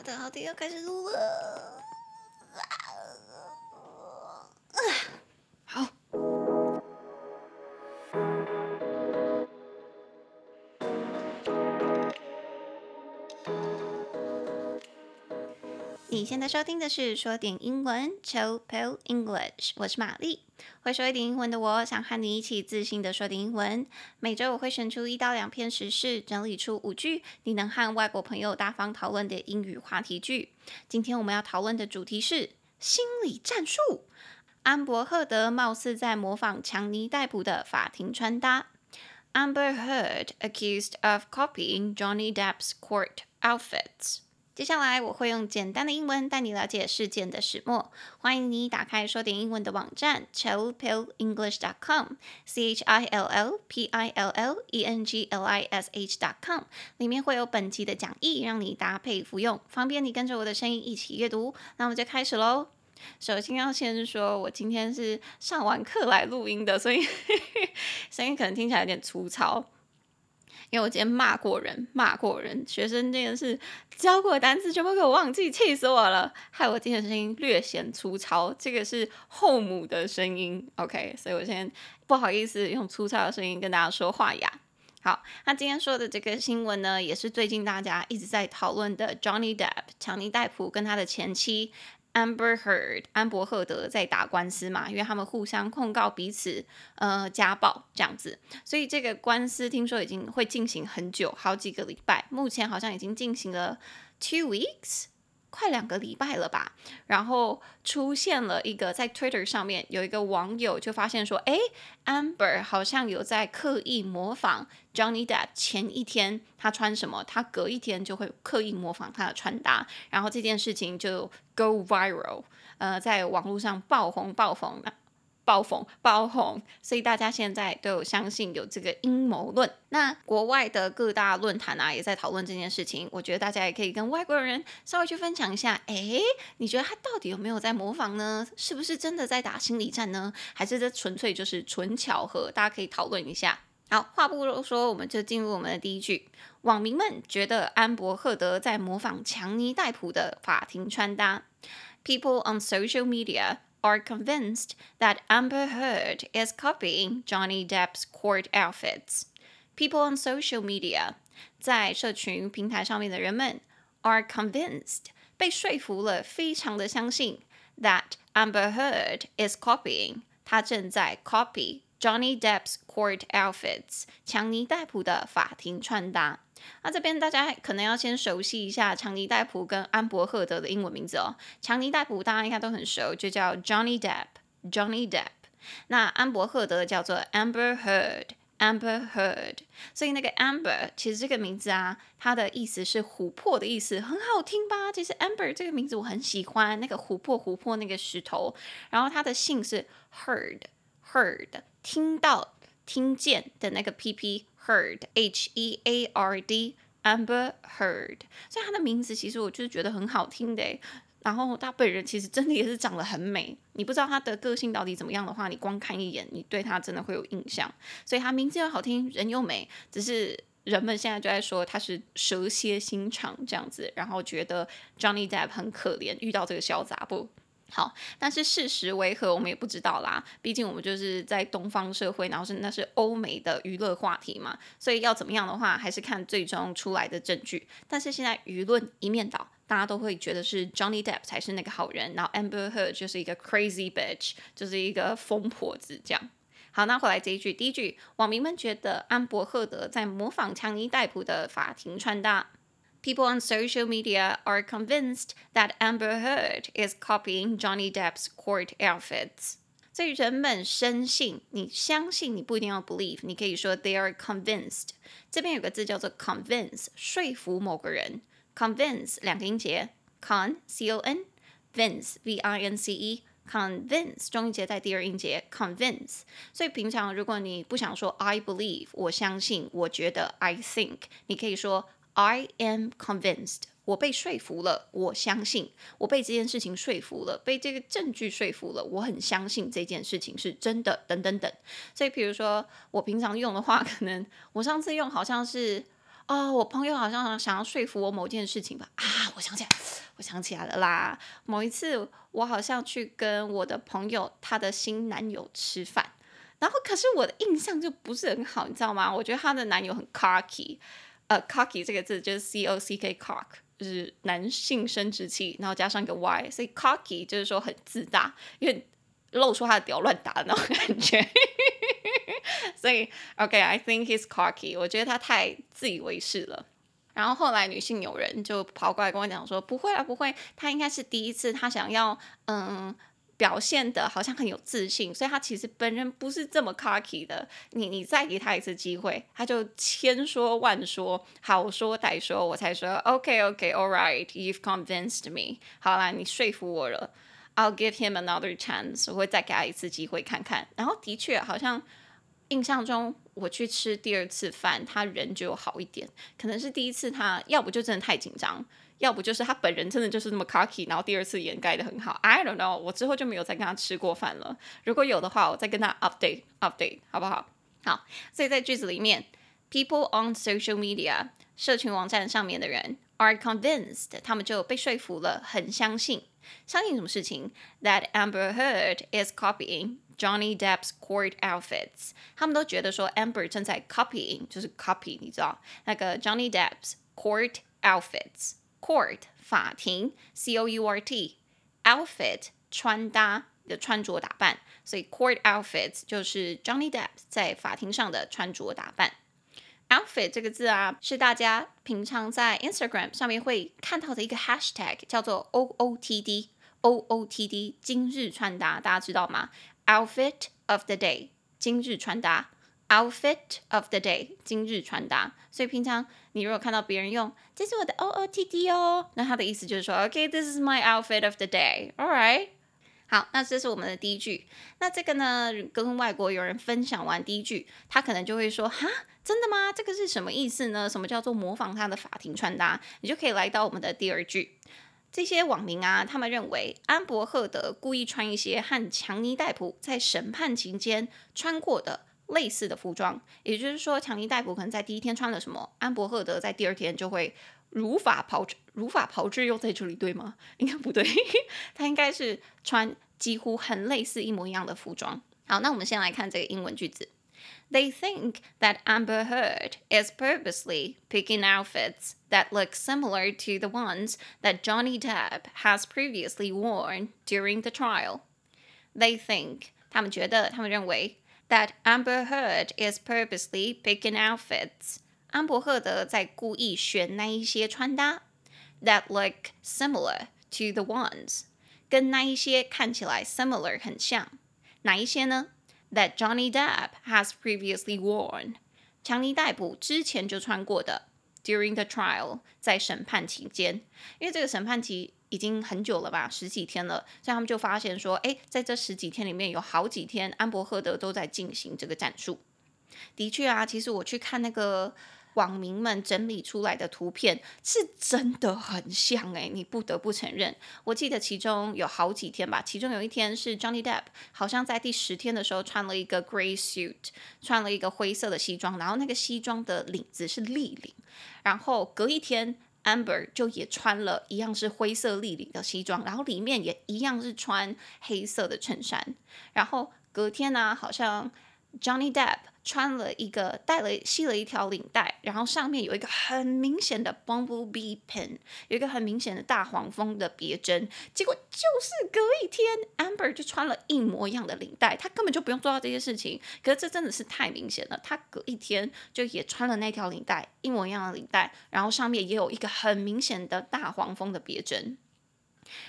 好的，好的，要开始录了。好。你现在收听的是说点英文，Chill Pill English，我是玛丽。会说一点英文的我，想和你一起自信的说点英文。每周我会选出一到两篇时事，整理出五句你能和外国朋友大方讨论的英语话题句。今天我们要讨论的主题是心理战术。安博赫德貌似在模仿强尼戴普的法庭穿搭。Amber Heard accused of copying Johnny Depp's court outfits. 接下来我会用简单的英文带你了解事件的始末。欢迎你打开说点英文的网站 chillpillenglish.com，c h i l l p i l l e n g l i s h.com，里面会有本集的讲义，让你搭配服用，方便你跟着我的声音一起阅读。那我们就开始喽。首先要先说，我今天是上完课来录音的，所以 声音可能听起来有点粗糙。因为我今天骂过人，骂过人，学生这件事教过的单词全部给我忘记，气死我了，害我今天声音略显粗糙。这个是后母的声音，OK，所以我先不好意思用粗糙的声音跟大家说话呀。好，那今天说的这个新闻呢，也是最近大家一直在讨论的 Johnny Depp 强尼戴普跟他的前妻。Amber Heard 安博赫德在打官司嘛，因为他们互相控告彼此呃家暴这样子，所以这个官司听说已经会进行很久，好几个礼拜，目前好像已经进行了 two weeks。快两个礼拜了吧，然后出现了一个在 Twitter 上面有一个网友就发现说，哎，Amber 好像有在刻意模仿 Johnny Depp 前一天他穿什么，他隔一天就会刻意模仿他的穿搭，然后这件事情就 go viral，呃，在网络上爆红爆红。爆红爆红，所以大家现在都有相信有这个阴谋论。那国外的各大论坛啊，也在讨论这件事情。我觉得大家也可以跟外国人稍微去分享一下。诶，你觉得他到底有没有在模仿呢？是不是真的在打心理战呢？还是这纯粹就是纯巧合？大家可以讨论一下。好，话不多说，我们就进入我们的第一句。网民们觉得安博赫德在模仿强尼戴普的法庭穿搭。People on social media are convinced that Amber Heard is copying Johnny Depp's court outfits. People on social media，在社群平台上面的人们，are convinced 被说服了，非常的相信 that Amber Heard is copying，他正在 copy Johnny Depp's court outfits，强尼戴普的法庭穿搭。 那这边大家可能要先熟悉一下强尼戴普跟安柏赫德的英文名字哦。强尼戴普大家应该都很熟，就叫 Johnny Depp，Johnny Depp。那安柏赫德叫做 Amber Heard，Amber Heard。所以那个 Amber 其实这个名字啊，它的意思是琥珀的意思，很好听吧？其实 Amber 这个名字我很喜欢，那个琥珀琥珀那个石头。然后它的姓是 Heard，Heard，听到听见的那个 pp。Heard, H E A R D, Amber Heard，所以他的名字其实我就是觉得很好听的。然后他本人其实真的也是长得很美。你不知道他的个性到底怎么样的话，你光看一眼，你对他真的会有印象。所以他名字又好听，人又美，只是人们现在就在说他是蛇蝎心肠这样子，然后觉得 Johnny Depp 很可怜，遇到这个小杂不。好，但是事实为何，我们也不知道啦。毕竟我们就是在东方社会，然后是那是欧美的娱乐话题嘛，所以要怎么样的话，还是看最终出来的证据。但是现在舆论一面倒，大家都会觉得是 Johnny Depp 才是那个好人，然后 Amber Heard 就是一个 crazy bitch，就是一个疯婆子这样。好，那回来这一句，第一句，网民们觉得安博赫德在模仿强尼戴普的法庭穿搭。People on social media are convinced that Amber Heard is copying Johnny Depp's court outfits. 所以人们深信，你相信，你不一定要 believe，你可以说 they are convinced。这边有个字叫做 convince，说服某个人。convince 两个音节，con c o n vince v i n c e convince 中音节带第二音节 convince。所以平常如果你不想说 I believe，我相信，我觉得 I think，你可以说。 I am convinced，我被说服了，我相信，我被这件事情说服了，被这个证据说服了，我很相信这件事情是真的，等等等。所以，比如说我平常用的话，可能我上次用好像是哦，我朋友好像想要说服我某件事情吧？啊，我想起来，我想起来了啦。某一次，我好像去跟我的朋友她的新男友吃饭，然后可是我的印象就不是很好，你知道吗？我觉得她的男友很 cocky，呃，cocky 这个字就是 c o c k cock，就是男性生殖器，然后加上一个 y，所以 cocky 就是说很自大，因为露出他的屌乱打的那种感觉。所以，OK，I think he's cocky。我觉得他太自以为是了。然后后来女性友人就跑过来跟我讲说：“不会啊，不会，他应该是第一次，他想要嗯表现的好像很有自信，所以他其实本人不是这么 cocky 的。你你再给他一次机会，他就千说万说，好说歹说，我才说 OK，OK，All right，you've convinced me。好啦，你说服我了，I'll give him another chance。我会再给他一次机会看看。然后的确好像。”印象中，我去吃第二次饭，他人就好一点。可能是第一次他要不就真的太紧张，要不就是他本人真的就是那么 cocky，然后第二次掩盖得很好。I don't know，我之后就没有再跟他吃过饭了。如果有的话，我再跟他 update update，好不好？好，所以在句子里面，people on social media，社群网站上面的人 are convinced，他们就被说服了，很相信，相信什么事情？That Amber Heard is copying。Johnny Depp's court outfits，他们都觉得说 Amber 正在 copying，就是 copy，你知道那个 Johnny Depp's court outfits，court 法庭，C O U R T，outfit 穿搭的穿着打扮，所以 court outfits 就是 Johnny Depp 在法庭上的穿着打扮。outfit 这个字啊，是大家平常在 Instagram 上面会看到的一个 hashtag，叫做 O O T D，O O T D，今日穿搭，大家知道吗？Outfit of the day，今日穿搭。Outfit of the day，今日穿搭。所以平常你如果看到别人用“这是我的 OOTD 哦”，那他的意思就是说：“OK，this is my outfit of the day。”All right。好，那这是我们的第一句。那这个呢，跟外国友人分享完第一句，他可能就会说：“哈，真的吗？这个是什么意思呢？什么叫做模仿他的法庭穿搭？”你就可以来到我们的第二句。这些网民啊，他们认为安伯赫德故意穿一些和强尼戴普在审判期间穿过的类似的服装，也就是说，强尼戴普可能在第一天穿了什么，安伯赫德在第二天就会如法炮制，如法炮制又在这里对吗？应该不对，他应该是穿几乎很类似一模一样的服装。好，那我们先来看这个英文句子。They think that Amber Heard is purposely picking outfits that look similar to the ones that Johnny Depp has previously worn during the trial. They think 他们觉得他们认为 that Amber Heard is purposely picking outfits 安伯赫德在故意选那一些穿搭 that look similar to the ones 跟那一些看起来 similar 很像哪一些呢 ？That Johnny Depp has previously worn，强尼戴普之前就穿过的。During the trial，在审判期间，因为这个审判期已经很久了吧，十几天了，所以他们就发现说，哎，在这十几天里面有好几天，安伯赫德都在进行这个战术。的确啊，其实我去看那个。网民们整理出来的图片是真的很像哎，你不得不承认。我记得其中有好几天吧，其中有一天是 Johnny Depp 好像在第十天的时候穿了一个 grey suit，穿了一个灰色的西装，然后那个西装的领子是立领。然后隔一天 Amber 就也穿了一样是灰色立领的西装，然后里面也一样是穿黑色的衬衫。然后隔天呢、好像 Johnny Depp。穿了一个带了系了一条领带，然后上面有一个很明显的 bumblebee pin，有一个很明显的大黄蜂的别针。结果就是隔一天，Amber 就穿了一模一样的领带，他根本就不用做到这些事情。可是这真的是太明显了，他隔一天就也穿了那条领带，一模一样的领带，然后上面也有一个很明显的大黄蜂的别针。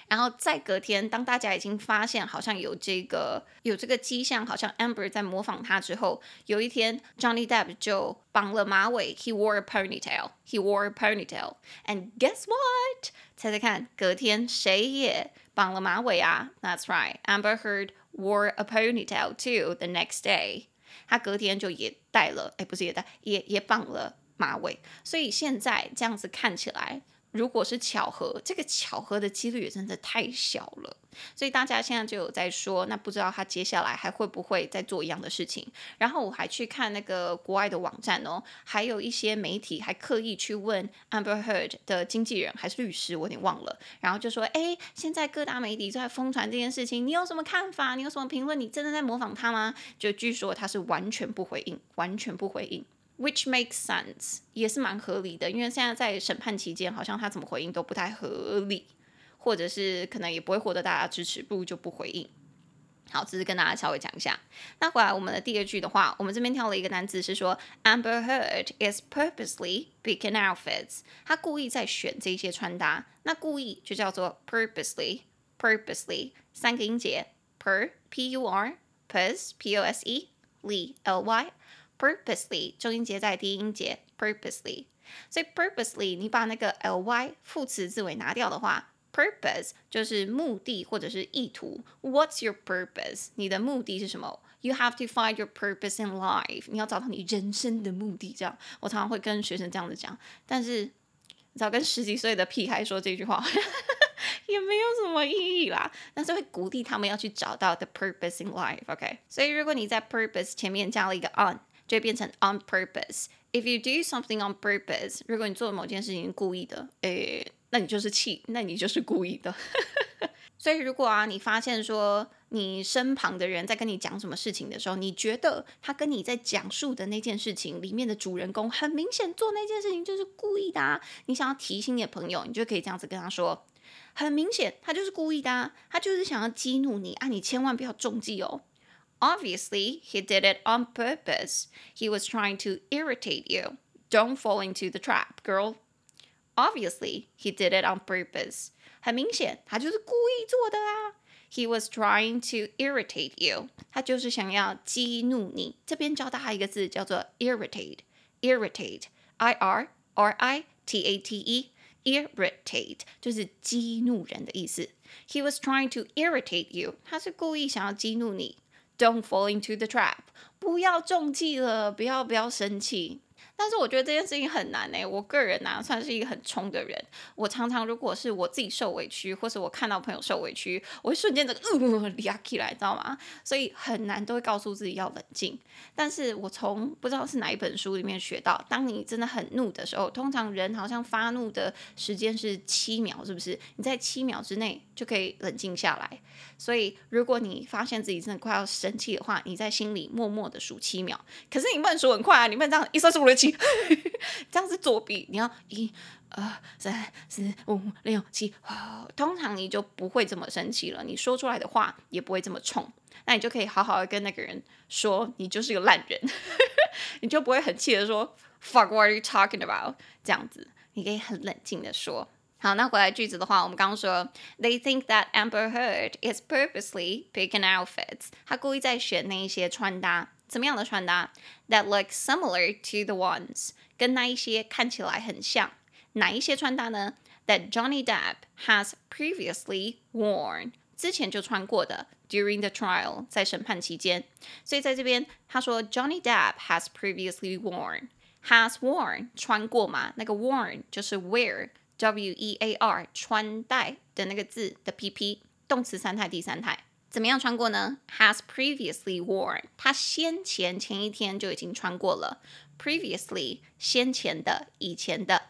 然后再隔天，当大家已经发现好像有这个有这个迹象，好像 Amber 在模仿他之后，有一天 Johnny Depp 就绑了马尾，He wore a ponytail. He wore a ponytail. And guess what？猜猜看，隔天谁也绑了马尾啊？That's right. Amber Heard wore a ponytail too the next day. 他隔天就也戴了，哎，不是也戴，也也绑了马尾。所以现在这样子看起来。如果是巧合，这个巧合的几率也真的太小了，所以大家现在就有在说，那不知道他接下来还会不会再做一样的事情。然后我还去看那个国外的网站哦，还有一些媒体还刻意去问 Amber Heard 的经纪人还是律师，我有点忘了，然后就说，哎，现在各大媒体都在疯传这件事情，你有什么看法？你有什么评论？你真的在模仿他吗？就据说他是完全不回应，完全不回应。Which makes sense，也是蛮合理的，因为现在在审判期间，好像他怎么回应都不太合理，或者是可能也不会获得大家支持，不如就不回应。好，只是跟大家稍微讲一下。那回来我们的第二句的话，我们这边挑了一个单词是说，Amber Heard is purposely picking outfits，他故意在选这些穿搭。那故意就叫做 purposely，purposely 三个音节，per p u r pose p o s e l l y。Purposely，重音节在第一音节，purposely，所以 purposely，你把那个 ly 副词字尾拿掉的话，purpose 就是目的或者是意图。What's your purpose？你的目的是什么？You have to find your purpose in life。你要找到你人生的目的。这样，我常常会跟学生这样子讲，但是你知道跟十几岁的屁孩说这句话，也没有什么意义啦。但是会鼓励他们要去找到 the purpose in life。OK，所以如果你在 purpose 前面加了一个 on。就变成 on purpose。If you do something on purpose，如果你做某件事情故意的，诶，那你就是气，那你就是故意的。所以如果啊，你发现说你身旁的人在跟你讲什么事情的时候，你觉得他跟你在讲述的那件事情里面的主人公很明显做那件事情就是故意的啊，你想要提醒你的朋友，你就可以这样子跟他说，很明显他就是故意的啊，他就是想要激怒你啊，你千万不要中计哦。Obviously, he did it on purpose. He was trying to irritate you. Don't fall into the trap, girl. Obviously, he did it on purpose. 很明显，他就是故意做的啊。He was trying to irritate you. 他就是想要激怒你。这边教大家一个字，叫做 irritate. Irritate. I R R I T A T E. Irritate 就是激怒人的意思。He was trying to irritate you. 他是故意想要激怒你。 Don't fall into the trap，不要中计了，不要不要生气。但是我觉得这件事情很难诶，我个人呐、啊，算是一个很冲的人。我常常如果是我自己受委屈，或是我看到朋友受委屈，我会瞬间的呃嗲起来，知道吗？所以很难都会告诉自己要冷静。但是我从不知道是哪一本书里面学到，当你真的很怒的时候，通常人好像发怒的时间是七秒，是不是？你在七秒之内就可以冷静下来。所以如果你发现自己真的快要生气的话，你在心里默默的数七秒。可是你不能数很快啊，你不能这样一三四五六七。这样是作弊，你要一、二、三、四、五、六、七，通常你就不会这么生气了。你说出来的话也不会这么冲，那你就可以好好的跟那个人说，你就是个烂人，你就不会很气的说 Fuck, what are you talking about？这样子，你可以很冷静的说。好，那回来句子的话，我们刚刚说，They think that Amber Heard is purposely picking outfits，他故意在选那一些穿搭。怎么样的穿搭？That look similar to the ones，跟那一些看起来很像。哪一些穿搭呢？That Johnny Depp has previously worn，之前就穿过的。During the trial，在审判期间。所以在这边他说 Johnny Depp has previously worn，has worn 穿过嘛？那个 worn 就是 W e a r 穿戴的那个字的 P P 动词三态第三态。怎么样穿过呢？Has previously worn，他先前前一天就已经穿过了。Previously，先前的，以前的。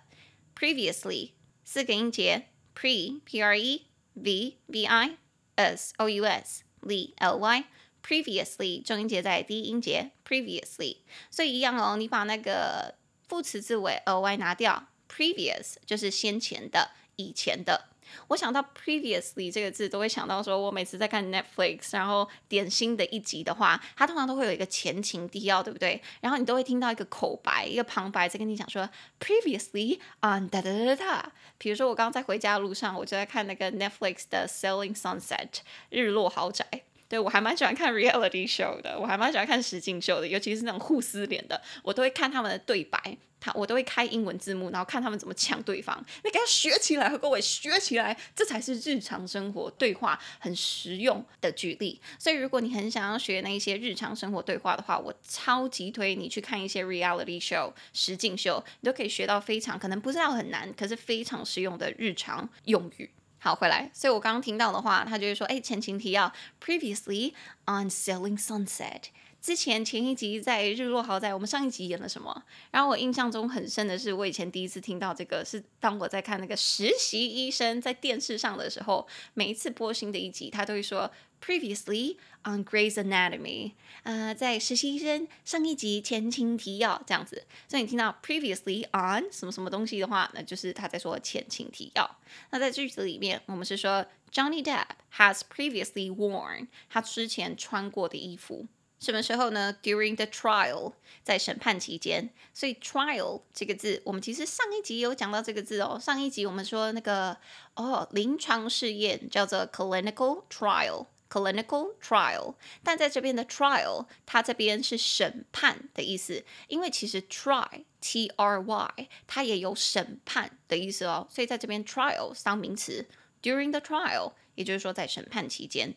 Previously，四个音节，pre p r e v v i s o u s l l y。Previously，重音节在第一音节，previously。所以一样哦，你把那个副词字尾 l y 拿掉，previous 就是先前的，以前的。我想到 previously 这个字，都会想到说，我每次在看 Netflix，然后点新的一集的话，它通常都会有一个前情提要，对不对？然后你都会听到一个口白，一个旁白在跟你讲说，previously on 哒哒哒哒。比如说我刚刚在回家的路上，我就在看那个 Netflix 的 Selling Sunset 日落豪宅。对，我还蛮喜欢看 reality show 的，我还蛮喜欢看实境秀的，尤其是那种互撕脸的，我都会看他们的对白。他我都会开英文字幕，然后看他们怎么抢对方。你给他学起来，和各位学起来，这才是日常生活对话很实用的举例。所以，如果你很想要学那一些日常生活对话的话，我超级推你去看一些 reality show 实境秀，你都可以学到非常可能不知道很难，可是非常实用的日常用语。好，回来。所以我刚刚听到的话，他就会说：“哎，前情提要，previously on Selling Sunset。”之前前一集在日落豪宅，我们上一集演了什么？然后我印象中很深的是，我以前第一次听到这个是当我在看那个实习医生在电视上的时候，每一次播新的一集，他都会说 Previously on Grey's Anatomy，呃，在实习生上一集前情提要这样子。所以你听到 Previously on 什么什么东西的话，那就是他在说前情提要。那在句子里面，我们是说 Johnny Depp has previously worn 他之前穿过的衣服。什么时候呢？During the trial，在审判期间。所以 trial 这个字，我们其实上一集有讲到这个字哦。上一集我们说那个哦，临床试验叫做 clinical trial Clinical trial。但在这边的 trial，它这边是审判的意思，因为其实 try，t r y，它也有审判的意思哦。所以在这边 trial 当名词，during the trial，也就是说在审判期间。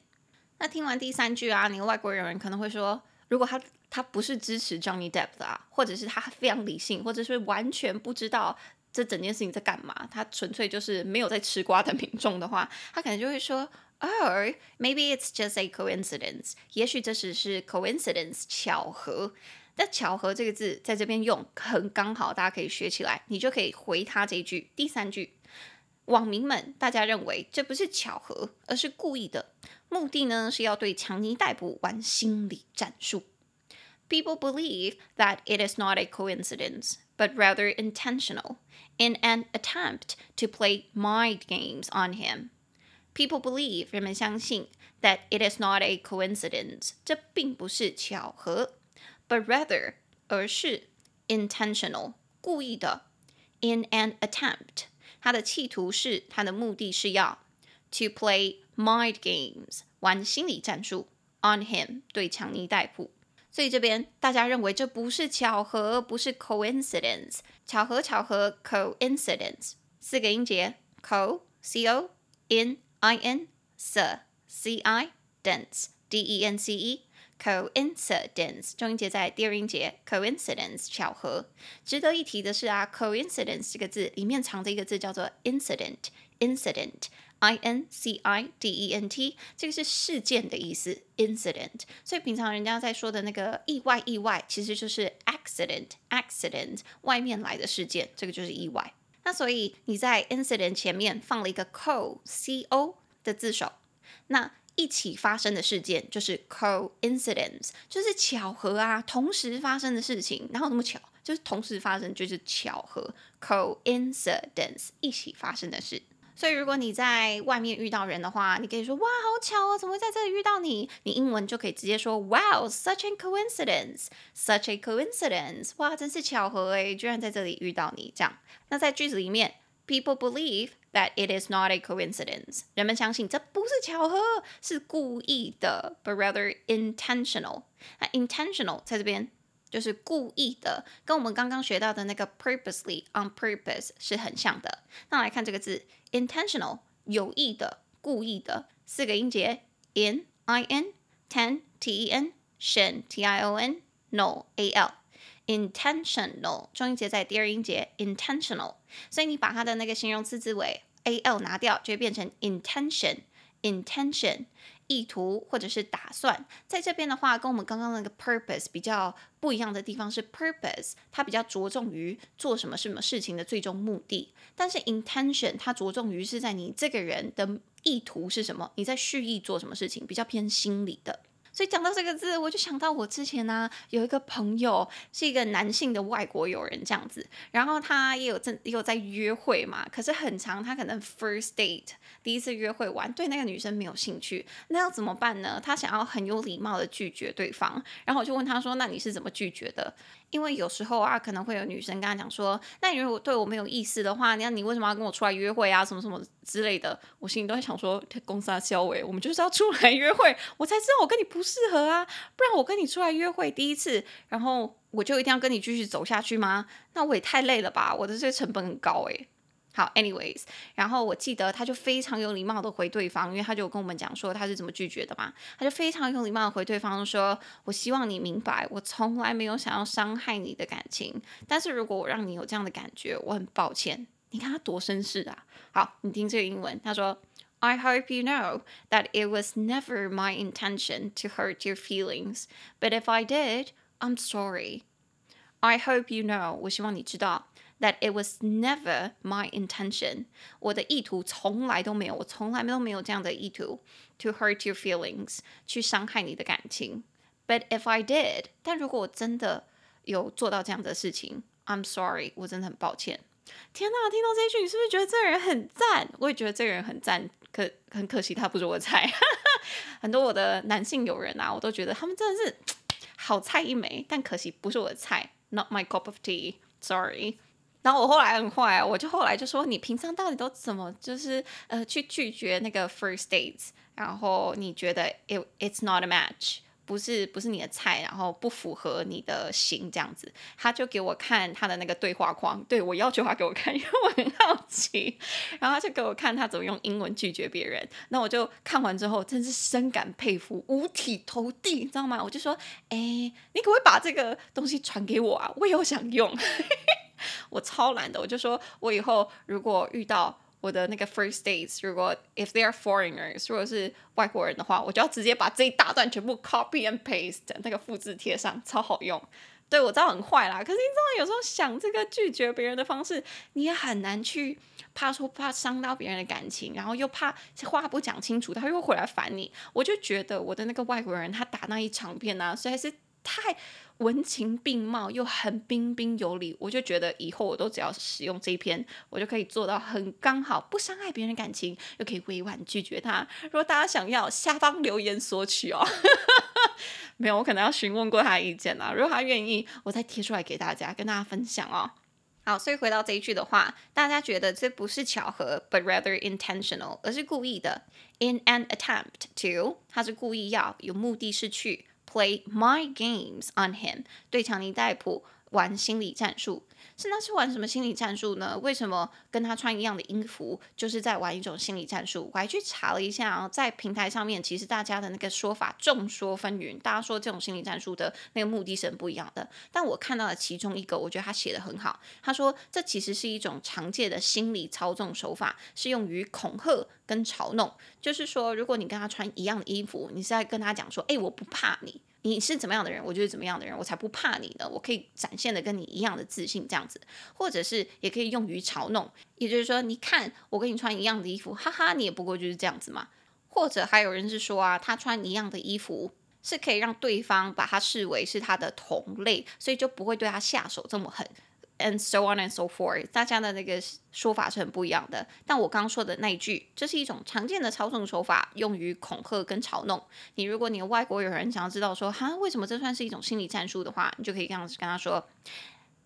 那听完第三句啊，你外国人可能会说，如果他他不是支持 Johnny Depp 的啊，或者是他非常理性，或者是完全不知道这整件事情在干嘛，他纯粹就是没有在吃瓜的 民众的话，他可能就会说 ，Oh, maybe it's just a coincidence，也许这只是 coincidence 巧合。那巧合这个字在这边用很刚好，大家可以学起来，你就可以回他这一句。第三句，网民们大家认为这不是巧合，而是故意的。目的呢是要对强尼戴普玩心理战术。People believe that it is not a coincidence, but rather intentional, in an attempt to play mind games on him. People believe 人们相信 that it is not a coincidence，这并不是巧合，but rather 而是 intentional 故意的。In an attempt，他的企图是他的目的是要 to play。Mind games，玩心理战术，on him 对强尼戴普，所以这边大家认为这不是巧合，不是 coincidence，巧合巧合 coincidence，四个音节 co c o in i n c c i dence d e n c e coincidence，重音节在第二音节 coincidence 巧合。值得一提的是啊，coincidence 这个字里面藏着一个字叫做 incident incident。I N C I D E N T，这个是事件的意思，incident。所以平常人家在说的那个意外，意外其实就是 accident，accident，外面来的事件，这个就是意外。那所以你在 incident 前面放了一个 co，c o 的字首，那一起发生的事件就是 coincidence，就是巧合啊，同时发生的事情，哪有那么巧？就是同时发生就是巧合，coincidence，一起发生的事。所以，如果你在外面遇到人的话，你可以说：“哇，好巧哦，怎么会在这里遇到你？”你英文就可以直接说：“Wow, such a coincidence, such a coincidence！” 哇，真是巧合诶，居然在这里遇到你。这样，那在句子里面，People believe that it is not a coincidence。人们相信这不是巧合，是故意的，but rather intentional。那 intentional 在这边。就是故意的，跟我们刚刚学到的那个 purposely on purpose 是很像的。那来看这个字，intentional 有意的、故意的，四个音节，in i n ten t e n tion t i o n no a l intentional 重音节在第二音节 intentional，所以你把它的那个形容词字尾 a l 拿掉，就会变成 intention intention。意图或者是打算，在这边的话，跟我们刚刚那个 purpose 比较不一样的地方是，purpose 它比较着重于做什么什么事情的最终目的，但是 intention 它着重于是在你这个人的意图是什么，你在蓄意做什么事情，比较偏心理的。所以讲到这个字，我就想到我之前呢、有一个朋友是一个男性的外国友人这样子，然后他也有在也有在约会嘛，可是很长，他可能 first date 第一次约会完对那个女生没有兴趣，那要怎么办呢？他想要很有礼貌的拒绝对方，然后我就问他说：“那你是怎么拒绝的？”因为有时候啊，可能会有女生跟他讲说：“那你如果对我没有意思的话，那你为什么要跟我出来约会啊？什么什么之类的。”我心里都会想说：“公杀小伟，我们就是要出来约会，我才知道我跟你不适合啊，不然我跟你出来约会第一次，然后我就一定要跟你继续走下去吗？那我也太累了吧，我的这个成本很高诶。好，anyways，然后我记得他就非常有礼貌的回对方，因为他就跟我们讲说他是怎么拒绝的嘛，他就非常有礼貌的回对方说：“我希望你明白，我从来没有想要伤害你的感情，但是如果我让你有这样的感觉，我很抱歉。”你看他多绅士啊！好，你听这个英文，他说：“I hope you know that it was never my intention to hurt your feelings, but if I did, I'm sorry. I hope you know，我希望你知道。” That it was never my intention，我的意图从来都没有，我从来都没有这样的意图，to hurt your feelings，去伤害你的感情。But if I did，但如果我真的有做到这样的事情，I'm sorry，我真的很抱歉。天哪，听到这一句，你是不是觉得这个人很赞？我也觉得这个人很赞，可很可惜他不是我的菜。很多我的男性友人啊，我都觉得他们真的是好菜一枚，但可惜不是我的菜，Not my cup of tea，sorry。然后我后来很坏，我就后来就说，你平常到底都怎么就是呃去拒绝那个 first dates？然后你觉得 it it's not a match，不是不是你的菜，然后不符合你的型这样子。他就给我看他的那个对话框，对，我要求他给我看，因为我很好奇。然后他就给我看他怎么用英文拒绝别人。那我就看完之后，真是深感佩服，五体投地，你知道吗？我就说，哎，你可不可以把这个东西传给我啊？我也想用。我超懒的，我就说，我以后如果遇到我的那个 first dates，如果 if they are foreigners，如果是外国人的话，我就要直接把这一大段全部 copy and paste 那个复制贴上，超好用。对，我知道很坏啦，可是你知道有时候想这个拒绝别人的方式，你也很难去，怕说怕伤到别人的感情，然后又怕话不讲清楚，他又回来烦你。我就觉得我的那个外国人他打那一长篇啊，实在是太。文情并茂又很彬彬有礼，我就觉得以后我都只要使用这一篇，我就可以做到很刚好，不伤害别人感情，又可以委婉拒绝他。如果大家想要，下方留言索取哦。没有，我可能要询问过他意见啦。如果他愿意，我再贴出来给大家，跟大家分享哦。好，所以回到这一句的话，大家觉得这不是巧合，but rather intentional，而是故意的。In an attempt to，他是故意要有目的是去。Play my games on him，对强尼戴普玩心理战术。是那是玩什么心理战术呢？为什么跟他穿一样的衣服，就是在玩一种心理战术？我还去查了一下，在平台上面，其实大家的那个说法众说纷纭。大家说这种心理战术的那个目的是不一样的。但我看到了其中一个，我觉得他写的很好。他说这其实是一种常见的心理操纵手法，是用于恐吓跟嘲弄。就是说，如果你跟他穿一样的衣服，你是在跟他讲说：“诶，我不怕你。”你是怎么样的人，我就是怎么样的人，我才不怕你呢。我可以展现的跟你一样的自信，这样子，或者是也可以用于嘲弄，也就是说，你看我跟你穿一样的衣服，哈哈，你也不过就是这样子嘛。或者还有人是说啊，他穿一样的衣服是可以让对方把他视为是他的同类，所以就不会对他下手这么狠。And so on and so forth，大家的那个说法是很不一样的。但我刚刚说的那一句，这是一种常见的操纵手法，用于恐吓跟嘲弄。你如果你的外国友人想要知道说，哈，为什么这算是一种心理战术的话，你就可以这样子跟他说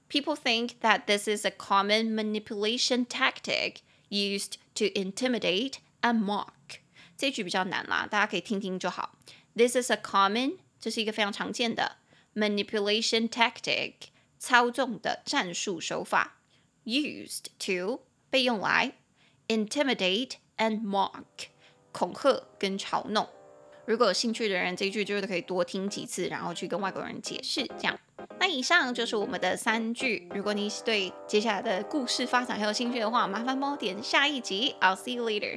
：People think that this is a common manipulation tactic used to intimidate and mock。这句比较难啦，大家可以听听就好。This is a common，这是一个非常常见的 manipulation tactic。操纵的战术手法，used to 被用来 intimidate and mock 恐吓跟嘲弄。如果有兴趣的人，这一句就是可以多听几次，然后去跟外国人解释。这样， 那以上就是我们的三句。如果你对接下来的故事发展很有兴趣的话，麻烦帮我点下一集。I'll see you later.